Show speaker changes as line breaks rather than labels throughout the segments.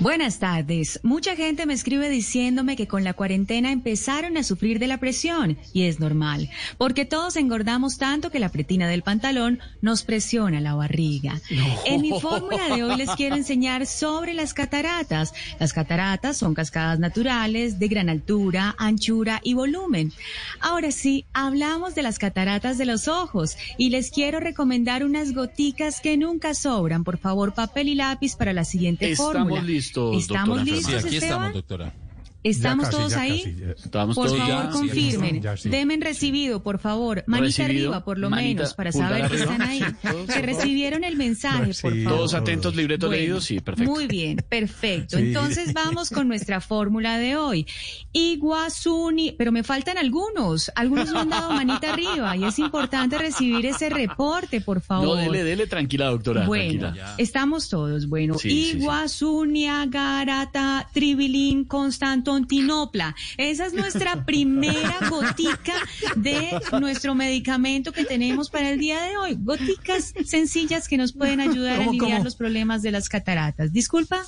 Buenas tardes. Mucha gente me escribe diciéndome que con la cuarentena empezaron a sufrir de la presión y es normal, porque todos engordamos tanto que la pretina del pantalón nos presiona la barriga. En mi fórmula de hoy les quiero enseñar sobre las cataratas. Las cataratas son cascadas naturales de gran altura, anchura y volumen. Ahora sí, hablamos de las cataratas de los ojos y les quiero recomendar unas goticas que nunca sobran. Por favor, papel y lápiz para la siguiente
Estamos
fórmula.
listos,
¿Estamos
doctora
listos,
Enfermera.
aquí
Esteban?
estamos, doctora.
¿Estamos
casi,
todos ahí?
Estamos
Por
todos
favor,
ya.
confirmen.
ya, sí.
Demen recibido, por favor. Manita
Recibido,
arriba, por lo
manita,
menos, para saber que están ahí. Que
por
recibieron el mensaje, por
Recibido.
favor.
Todos atentos, libreto
Bueno,
leído, sí, perfecto.
Muy bien, perfecto.
Sí.
Entonces vamos con nuestra fórmula de hoy. Iguazuni, pero me faltan algunos. Algunos no han dado manita arriba y es importante recibir ese reporte, por favor.
No, dele, dele, tranquila, doctora,
Bueno,
tranquila.
estamos todos. Bueno,
Sí, sí, sí.
Iguazunia, Esa es nuestra primera gotica de nuestro medicamento que tenemos para el día de hoy. Goticas sencillas que nos pueden ayudar a
¿Cómo,
aliviar
cómo?
los problemas de las cataratas. Disculpa.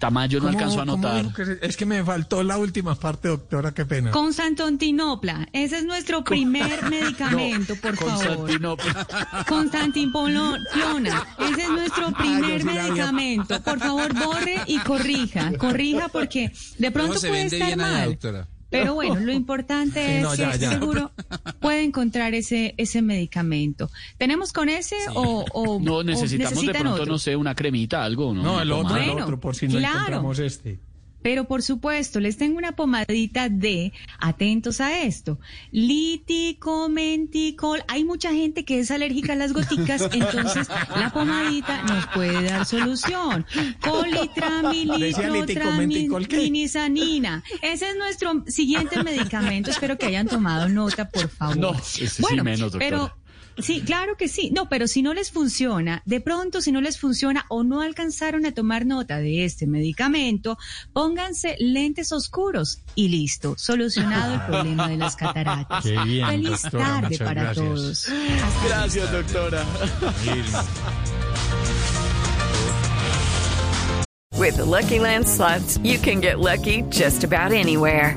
Tamayo no
¿Cómo-
alcanzó a
cómo
notar.
dijo que se- es que me faltó la última parte, doctora, qué pena.
Constantinopla. Ese es nuestro primer medicamento, por favor.
Constantinopla.
Constantinopla. Ese es nuestro primer medicamento. Por favor, borre y corrija. Corrija porque de pronto puede
vende
estar
bien allá,
mal.
doctora.
Pero bueno, lo importante
Sí,
es
no, ya,
que
ya.
seguro puede encontrar ese ese medicamento. ¿Tenemos con ese o, o
No,
o
necesitamos de pronto,
otro?
no sé, una cremita, algo, ¿no?
El otro, el otro, por si no
claro.
encontramos este.
Pero por supuesto, les tengo una pomadita de, atentos a esto, liticomenticol. Hay mucha gente que es alérgica a las goticas, entonces la pomadita nos puede dar solución. Colitramilitrotraminisanina. Ese es nuestro siguiente medicamento. Espero que hayan tomado nota, por favor.
No, ese sí menos, doctora.
pero Sí, claro que sí. No, pero si no les funciona, de pronto si no les funciona o no alcanzaron a tomar nota de este medicamento, pónganse lentes oscuros y listo, solucionado el problema de las cataratas.
Qué bien,
Feliz
doctora,
tarde para
gracias.
todos. Hasta
Gracias, doctora.
With the Lucky Land slots, you can get lucky just about anywhere.